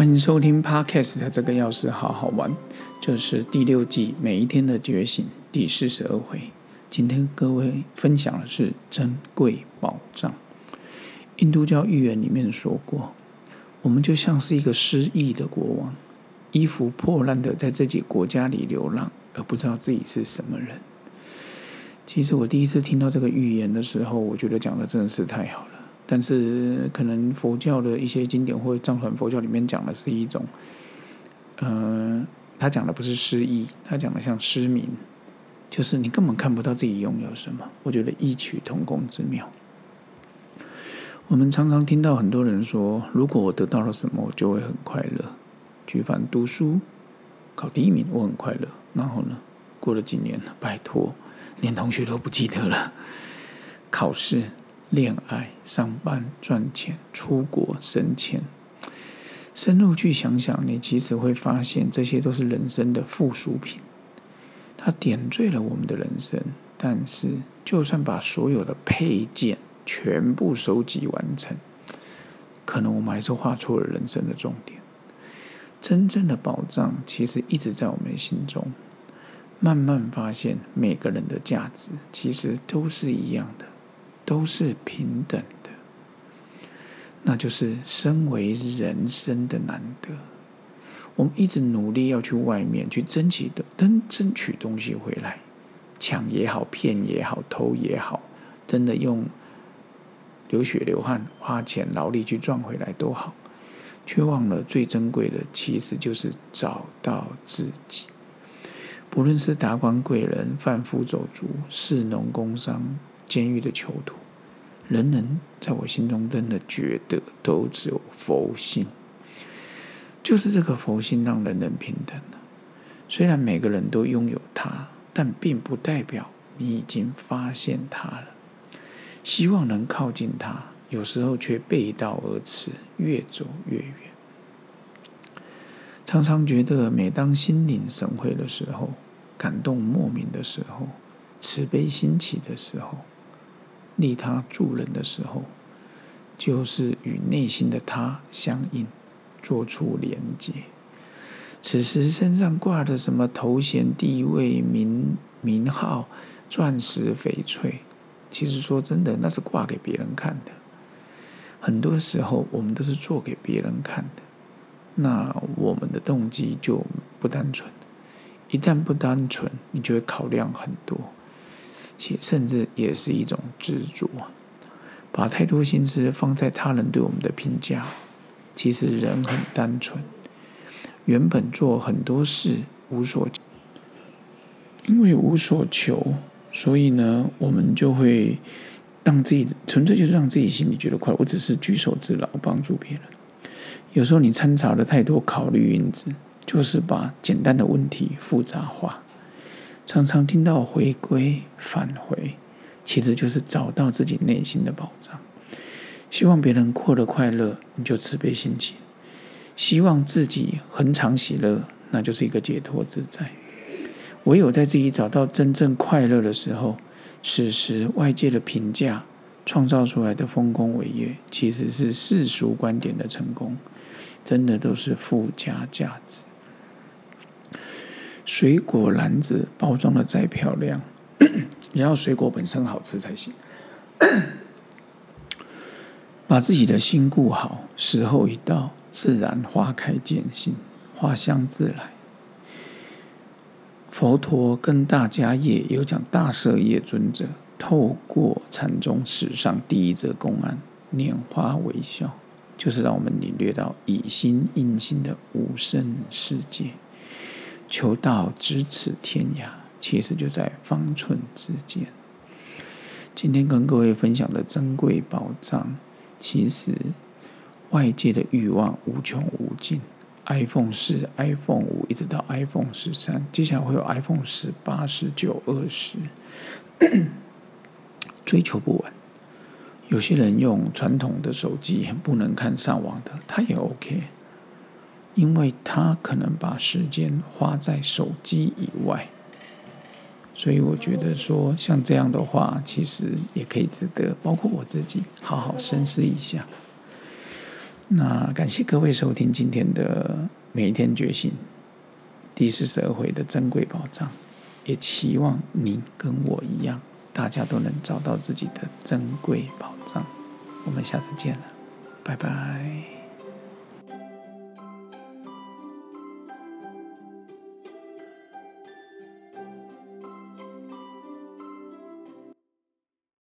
欢迎收听 Podcast 这个钥匙好好玩，这是第六季每一天的觉醒第四十二回。今天各位分享的是珍贵宝藏。印度教寓言里面说过，我们就像是一个失意的国王，衣服破烂的在自己国家里流浪，而不知道自己是什么人。其实我第一次听到这个寓言的时候，我觉得讲的真的是太好了。但是，可能佛教的一些经典或藏传佛教里面讲的是一种，呃，他讲的不是失忆，他讲的像失明，就是你根本看不到自己拥有什么。我觉得异曲同工之妙。我们常常听到很多人说，如果我得到了什么，我就会很快乐。举凡读书考第一名，我很快乐。然后呢，过了几年，拜托，连同学都不记得了。考试。恋爱、上班、赚钱、出国、升迁，深入去想想，你其实会发现，这些都是人生的附属品。它点缀了我们的人生，但是，就算把所有的配件全部收集完成，可能我们还是画错了人生的重点。真正的宝藏，其实一直在我们心中。慢慢发现，每个人的价值其实都是一样的。都是平等的，那就是身为人生的难得。我们一直努力要去外面去争取的，争争取东西回来，抢也好，骗也好，偷也好，真的用流血流汗、花钱劳力去赚回来都好，却忘了最珍贵的，其实就是找到自己。不论是达官贵人、贩夫走卒、士农工商。监狱的囚徒，人人在我心中真的觉得都只有佛性，就是这个佛性让人人平等了。虽然每个人都拥有它，但并不代表你已经发现它了。希望能靠近它，有时候却背道而驰，越走越远。常常觉得，每当心领神会的时候，感动莫名的时候，慈悲兴起的时候。利他助人的时候，就是与内心的他相应，做出连接。此时身上挂的什么头衔、地位、名名号、钻石、翡翠，其实说真的，那是挂给别人看的。很多时候，我们都是做给别人看的。那我们的动机就不单纯。一旦不单纯，你就会考量很多。且甚至也是一种执着，把太多心思放在他人对我们的评价。其实人很单纯，原本做很多事无所，因为无所求，所以呢，我们就会让自己纯粹就是让自己心里觉得快。我只是举手之劳，帮助别人。有时候你掺杂了太多考虑因子，就是把简单的问题复杂化。常常听到回归返回，其实就是找到自己内心的宝藏。希望别人过得快乐，你就慈悲心起；希望自己恒常喜乐，那就是一个解脱自在。唯有在自己找到真正快乐的时候，此时外界的评价创造出来的丰功伟业，其实是世俗观点的成功，真的都是附加价值。水果篮子包装的再漂亮，也要水果本身好吃才行。把自己的心顾好，时候一到，自然花开见性，花香自来。佛陀跟大家也有讲，大舍业尊者透过禅宗史上第一则公案，拈花微笑，就是让我们领略到以心印心的无生世界。求道咫尺天涯，其实就在方寸之间。今天跟各位分享的珍贵宝藏，其实外界的欲望无穷无尽。iPhone 四、iPhone 五，一直到 iPhone 十三，接下来会有 iPhone 十八、十九、二十，追求不完。有些人用传统的手机不能看上网的，他也 OK。因为他可能把时间花在手机以外，所以我觉得说像这样的话，其实也可以值得，包括我自己好好深思一下。那感谢各位收听今天的每一天觉醒第四十二回的珍贵宝藏，也期望你跟我一样，大家都能找到自己的珍贵宝藏。我们下次见了，拜拜。